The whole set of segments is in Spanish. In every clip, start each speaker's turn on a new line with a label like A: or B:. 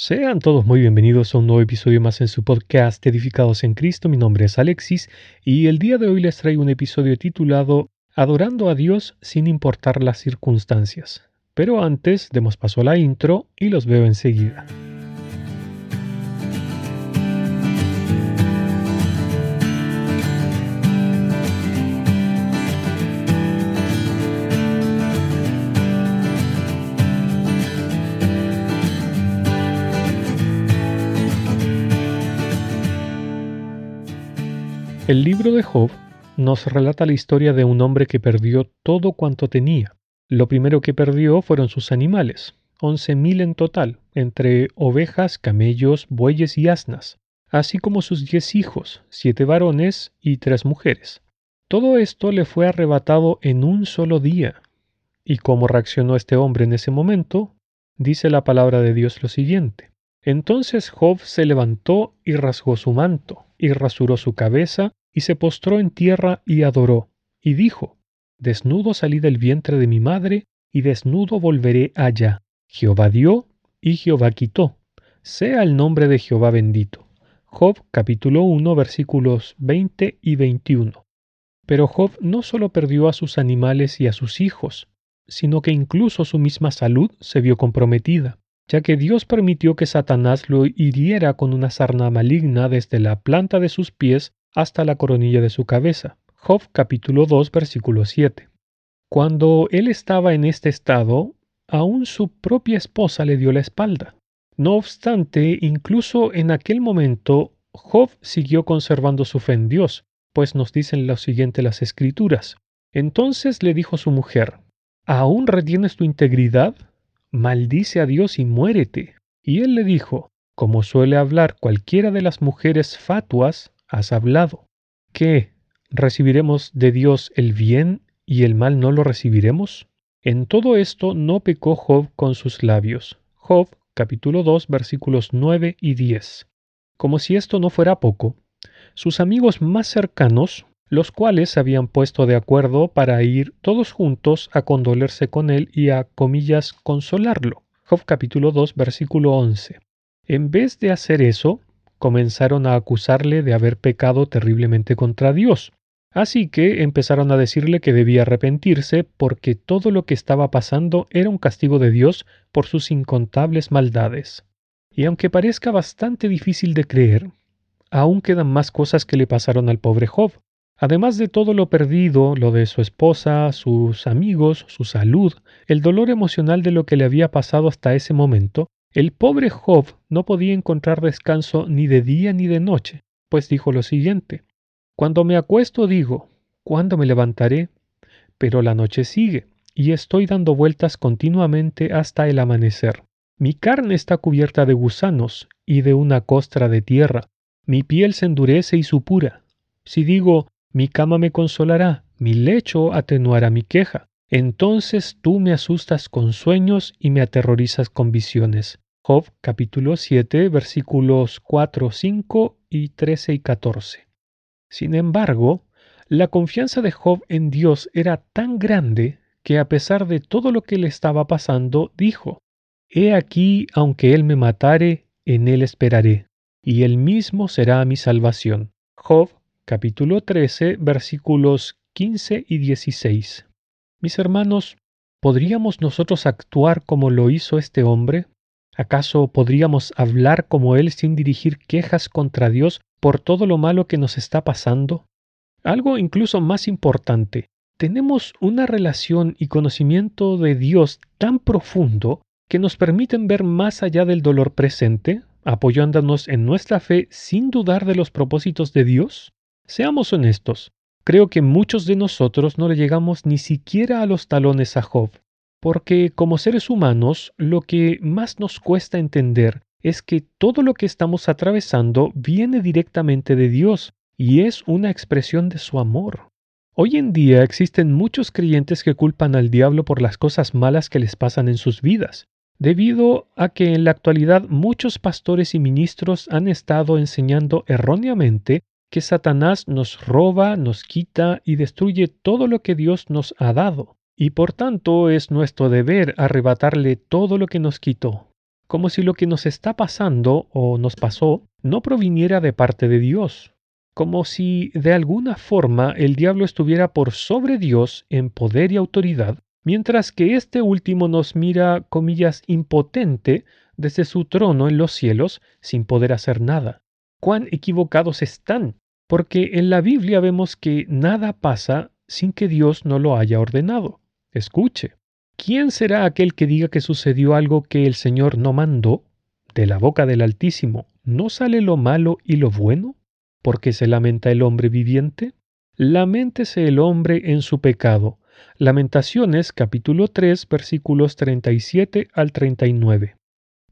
A: Sean todos muy bienvenidos a un nuevo episodio más en su podcast Edificados en Cristo. Mi nombre es Alexis y el día de hoy les traigo un episodio titulado Adorando a Dios sin importar las circunstancias. Pero antes demos paso a la intro y los veo enseguida. El libro de Job nos relata la historia de un hombre que perdió todo cuanto tenía. Lo primero que perdió fueron sus animales, once mil en total, entre ovejas, camellos, bueyes y asnas, así como sus diez hijos, siete varones y tres mujeres. Todo esto le fue arrebatado en un solo día. ¿Y cómo reaccionó este hombre en ese momento? Dice la palabra de Dios lo siguiente. Entonces Job se levantó y rasgó su manto, y rasuró su cabeza, y se postró en tierra y adoró, y dijo, Desnudo salí del vientre de mi madre, y desnudo volveré allá. Jehová dio, y Jehová quitó. Sea el nombre de Jehová bendito. Job capítulo 1 versículos 20 y 21. Pero Job no solo perdió a sus animales y a sus hijos, sino que incluso su misma salud se vio comprometida, ya que Dios permitió que Satanás lo hiriera con una sarna maligna desde la planta de sus pies hasta la coronilla de su cabeza. Job capítulo 2 versículo 7. Cuando él estaba en este estado, aún su propia esposa le dio la espalda. No obstante, incluso en aquel momento, Job siguió conservando su fe en Dios, pues nos dicen lo siguiente las escrituras. Entonces le dijo su mujer, ¿Aún retienes tu integridad? Maldice a Dios y muérete. Y él le dijo, como suele hablar cualquiera de las mujeres fatuas, has hablado. ¿Qué? ¿Recibiremos de Dios el bien y el mal no lo recibiremos? En todo esto no pecó Job con sus labios. Job capítulo 2 versículos 9 y 10. Como si esto no fuera poco, sus amigos más cercanos, los cuales se habían puesto de acuerdo para ir todos juntos a condolerse con él y a, comillas, consolarlo. Job capítulo 2 versículo 11. En vez de hacer eso, comenzaron a acusarle de haber pecado terriblemente contra Dios. Así que empezaron a decirle que debía arrepentirse porque todo lo que estaba pasando era un castigo de Dios por sus incontables maldades. Y aunque parezca bastante difícil de creer, aún quedan más cosas que le pasaron al pobre Job. Además de todo lo perdido, lo de su esposa, sus amigos, su salud, el dolor emocional de lo que le había pasado hasta ese momento, el pobre Job no podía encontrar descanso ni de día ni de noche, pues dijo lo siguiente, Cuando me acuesto digo, ¿cuándo me levantaré? Pero la noche sigue, y estoy dando vueltas continuamente hasta el amanecer. Mi carne está cubierta de gusanos y de una costra de tierra, mi piel se endurece y supura. Si digo, mi cama me consolará, mi lecho atenuará mi queja, entonces tú me asustas con sueños y me aterrorizas con visiones. Job capítulo 7 versículos 4, 5 y 13 y 14. Sin embargo, la confianza de Job en Dios era tan grande que a pesar de todo lo que le estaba pasando, dijo, He aquí, aunque él me matare, en él esperaré, y él mismo será mi salvación. Job capítulo 13 versículos 15 y 16. Mis hermanos, ¿podríamos nosotros actuar como lo hizo este hombre? ¿Acaso podríamos hablar como él sin dirigir quejas contra Dios por todo lo malo que nos está pasando? Algo incluso más importante, tenemos una relación y conocimiento de Dios tan profundo que nos permiten ver más allá del dolor presente, apoyándonos en nuestra fe sin dudar de los propósitos de Dios? Seamos honestos, Creo que muchos de nosotros no le llegamos ni siquiera a los talones a Job, porque como seres humanos lo que más nos cuesta entender es que todo lo que estamos atravesando viene directamente de Dios y es una expresión de su amor. Hoy en día existen muchos creyentes que culpan al diablo por las cosas malas que les pasan en sus vidas, debido a que en la actualidad muchos pastores y ministros han estado enseñando erróneamente que Satanás nos roba, nos quita y destruye todo lo que Dios nos ha dado, y por tanto es nuestro deber arrebatarle todo lo que nos quitó. como si lo que nos está pasando o nos pasó no proviniera de parte de Dios, como si de alguna forma el diablo estuviera por sobre Dios en poder y autoridad, mientras que este último nos mira, comillas, impotente desde su trono en los cielos sin poder hacer nada. Cuán equivocados están, porque en la Biblia vemos que nada pasa sin que Dios no lo haya ordenado. Escuche, ¿quién será aquel que diga que sucedió algo que el Señor no mandó? De la boca del Altísimo, ¿no sale lo malo y lo bueno? ¿Por qué se lamenta el hombre viviente? Laméntese el hombre en su pecado. Lamentaciones capítulo 3 versículos 37 al 39.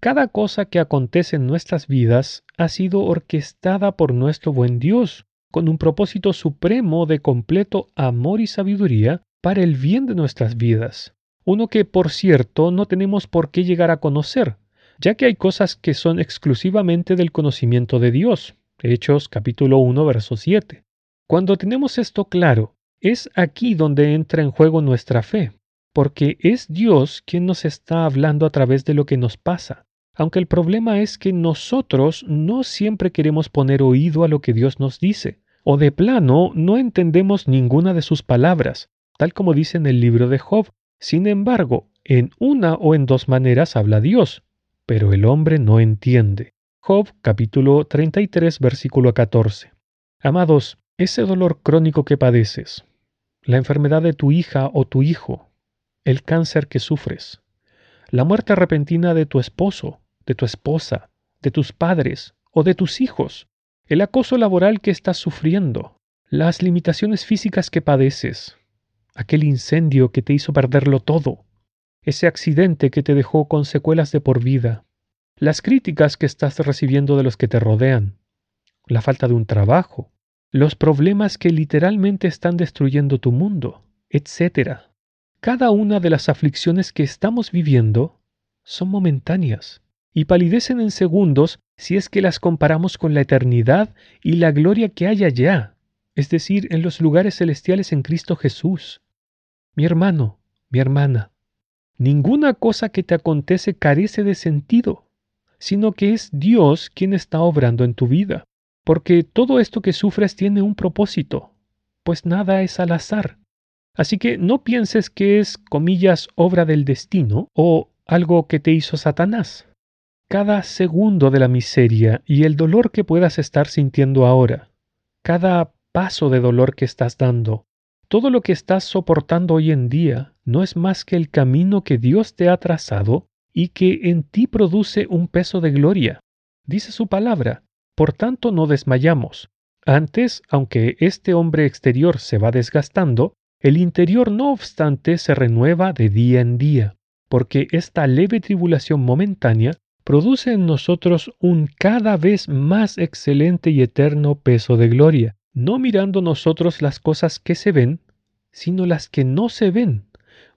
A: Cada cosa que acontece en nuestras vidas ha sido orquestada por nuestro buen Dios, con un propósito supremo de completo amor y sabiduría para el bien de nuestras vidas. Uno que, por cierto, no tenemos por qué llegar a conocer, ya que hay cosas que son exclusivamente del conocimiento de Dios. Hechos capítulo 1, verso 7. Cuando tenemos esto claro, es aquí donde entra en juego nuestra fe, porque es Dios quien nos está hablando a través de lo que nos pasa, aunque el problema es que nosotros no siempre queremos poner oído a lo que Dios nos dice, o de plano no entendemos ninguna de sus palabras, tal como dice en el libro de Job. Sin embargo, en una o en dos maneras habla Dios, pero el hombre no entiende. Job capítulo 33 versículo 14. Amados, ese dolor crónico que padeces, la enfermedad de tu hija o tu hijo, el cáncer que sufres, la muerte repentina de tu esposo, de tu esposa, de tus padres o de tus hijos, el acoso laboral que estás sufriendo, las limitaciones físicas que padeces, aquel incendio que te hizo perderlo todo, ese accidente que te dejó con secuelas de por vida, las críticas que estás recibiendo de los que te rodean, la falta de un trabajo, los problemas que literalmente están destruyendo tu mundo, etc. Cada una de las aflicciones que estamos viviendo son momentáneas y palidecen en segundos si es que las comparamos con la eternidad y la gloria que hay allá, es decir, en los lugares celestiales en Cristo Jesús. Mi hermano, mi hermana, ninguna cosa que te acontece carece de sentido, sino que es Dios quien está obrando en tu vida, porque todo esto que sufres tiene un propósito, pues nada es al azar. Así que no pienses que es, comillas, obra del destino o algo que te hizo Satanás. Cada segundo de la miseria y el dolor que puedas estar sintiendo ahora, cada paso de dolor que estás dando, todo lo que estás soportando hoy en día no es más que el camino que Dios te ha trazado y que en ti produce un peso de gloria. Dice su palabra, por tanto no desmayamos. Antes, aunque este hombre exterior se va desgastando, el interior no obstante se renueva de día en día, porque esta leve tribulación momentánea produce en nosotros un cada vez más excelente y eterno peso de gloria, no mirando nosotros las cosas que se ven, sino las que no se ven,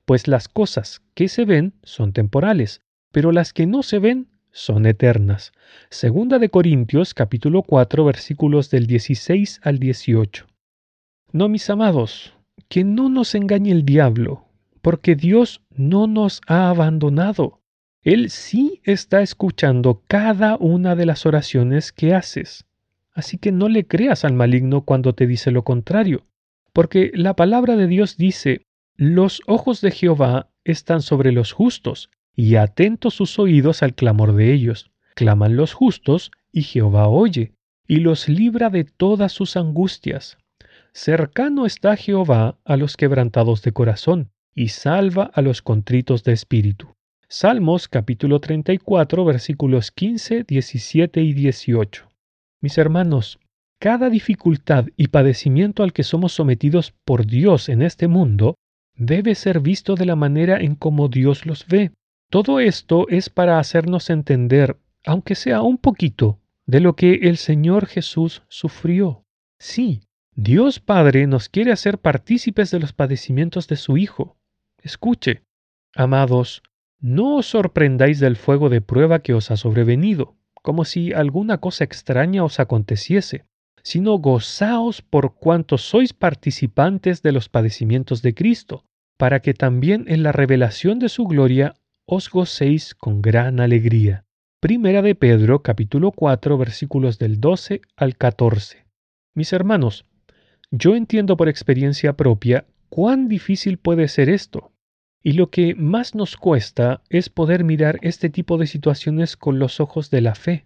A: pues las cosas que se ven son temporales, pero las que no se ven son eternas. Segunda de Corintios capítulo 4 versículos del 16 al 18. No, mis amados, que no nos engañe el diablo, porque Dios no nos ha abandonado. Él sí está escuchando cada una de las oraciones que haces. Así que no le creas al maligno cuando te dice lo contrario, porque la palabra de Dios dice, los ojos de Jehová están sobre los justos, y atentos sus oídos al clamor de ellos. Claman los justos, y Jehová oye, y los libra de todas sus angustias. Cercano está Jehová a los quebrantados de corazón, y salva a los contritos de espíritu. Salmos capítulo 34 versículos 15, 17 y 18. Mis hermanos, cada dificultad y padecimiento al que somos sometidos por Dios en este mundo debe ser visto de la manera en como Dios los ve. Todo esto es para hacernos entender, aunque sea un poquito, de lo que el Señor Jesús sufrió. Sí, Dios Padre nos quiere hacer partícipes de los padecimientos de su Hijo. Escuche, amados, no os sorprendáis del fuego de prueba que os ha sobrevenido, como si alguna cosa extraña os aconteciese, sino gozaos por cuanto sois participantes de los padecimientos de Cristo, para que también en la revelación de su gloria os gocéis con gran alegría. Primera de Pedro capítulo 4 versículos del 12 al 14. Mis hermanos, yo entiendo por experiencia propia cuán difícil puede ser esto. Y lo que más nos cuesta es poder mirar este tipo de situaciones con los ojos de la fe,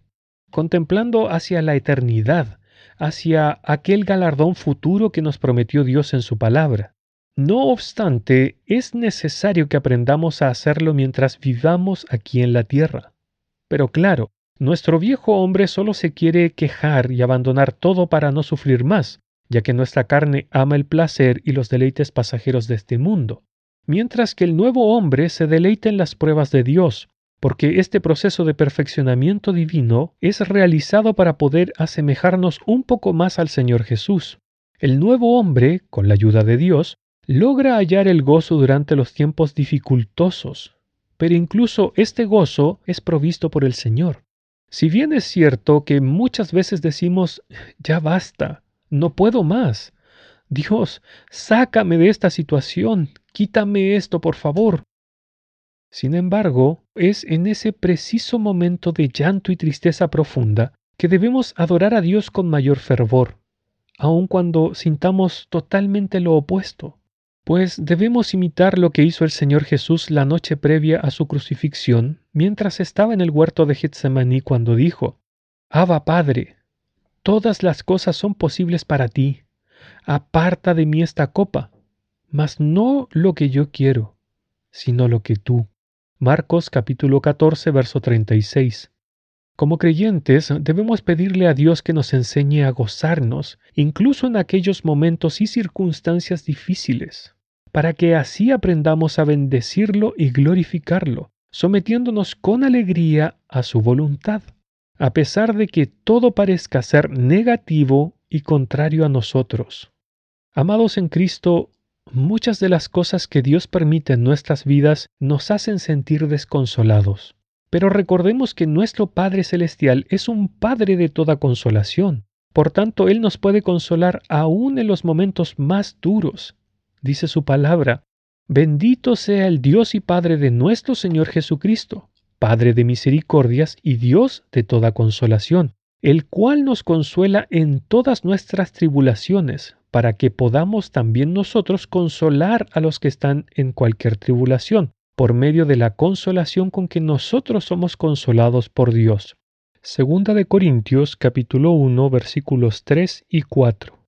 A: contemplando hacia la eternidad, hacia aquel galardón futuro que nos prometió Dios en su palabra. No obstante, es necesario que aprendamos a hacerlo mientras vivamos aquí en la tierra. Pero claro, nuestro viejo hombre solo se quiere quejar y abandonar todo para no sufrir más, ya que nuestra carne ama el placer y los deleites pasajeros de este mundo, mientras que el nuevo hombre se deleita en las pruebas de Dios, porque este proceso de perfeccionamiento divino es realizado para poder asemejarnos un poco más al Señor Jesús. El nuevo hombre, con la ayuda de Dios, logra hallar el gozo durante los tiempos dificultosos, pero incluso este gozo es provisto por el Señor. Si bien es cierto que muchas veces decimos, ya basta, no puedo más. Dios, sácame de esta situación, quítame esto, por favor. Sin embargo, es en ese preciso momento de llanto y tristeza profunda que debemos adorar a Dios con mayor fervor, aun cuando sintamos totalmente lo opuesto pues debemos imitar lo que hizo el Señor Jesús la noche previa a su crucifixión, mientras estaba en el huerto de Getsemaní cuando dijo, Abba Padre, todas las cosas son posibles para ti, aparta de mí esta copa, mas no lo que yo quiero, sino lo que tú. Marcos capítulo 14, verso 36. Como creyentes debemos pedirle a Dios que nos enseñe a gozarnos, incluso en aquellos momentos y circunstancias difíciles para que así aprendamos a bendecirlo y glorificarlo, sometiéndonos con alegría a su voluntad, a pesar de que todo parezca ser negativo y contrario a nosotros. Amados en Cristo, muchas de las cosas que Dios permite en nuestras vidas nos hacen sentir desconsolados. Pero recordemos que nuestro Padre Celestial es un Padre de toda consolación. Por tanto, Él nos puede consolar aún en los momentos más duros, dice su palabra, bendito sea el Dios y Padre de nuestro Señor Jesucristo, Padre de misericordias y Dios de toda consolación, el cual nos consuela en todas nuestras tribulaciones, para que podamos también nosotros consolar a los que están en cualquier tribulación, por medio de la consolación con que nosotros somos consolados por Dios. Segunda de Corintios capítulo 1 versículos 3 y 4.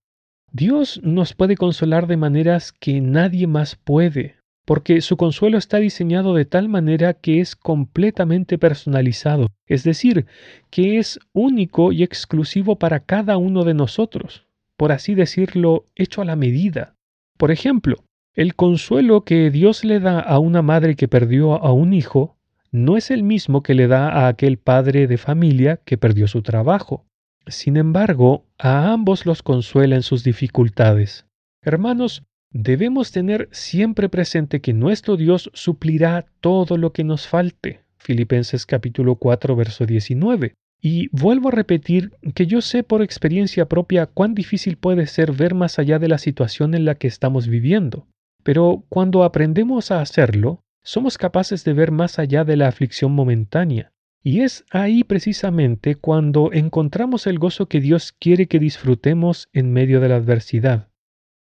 A: Dios nos puede consolar de maneras que nadie más puede, porque su consuelo está diseñado de tal manera que es completamente personalizado, es decir, que es único y exclusivo para cada uno de nosotros, por así decirlo, hecho a la medida. Por ejemplo, el consuelo que Dios le da a una madre que perdió a un hijo no es el mismo que le da a aquel padre de familia que perdió su trabajo. Sin embargo, a ambos los consuela en sus dificultades. Hermanos, debemos tener siempre presente que nuestro Dios suplirá todo lo que nos falte. Filipenses capítulo 4, verso 19. Y vuelvo a repetir que yo sé por experiencia propia cuán difícil puede ser ver más allá de la situación en la que estamos viviendo. Pero cuando aprendemos a hacerlo, somos capaces de ver más allá de la aflicción momentánea y es ahí precisamente cuando encontramos el gozo que Dios quiere que disfrutemos en medio de la adversidad.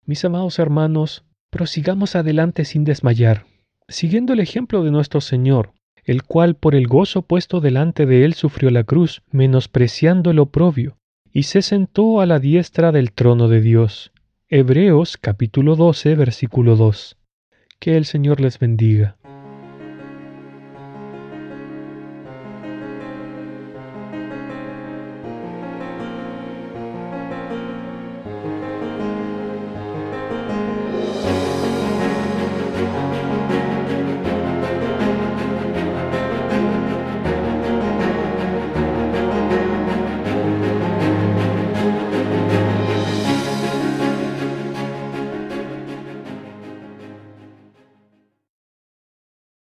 A: Mis amados hermanos, prosigamos adelante sin desmayar, siguiendo el ejemplo de nuestro Señor, el cual por el gozo puesto delante de él sufrió la cruz, menospreciando el oprobio, y se sentó a la diestra del trono de Dios. Hebreos capítulo 12 versículo 2. Que el Señor les bendiga.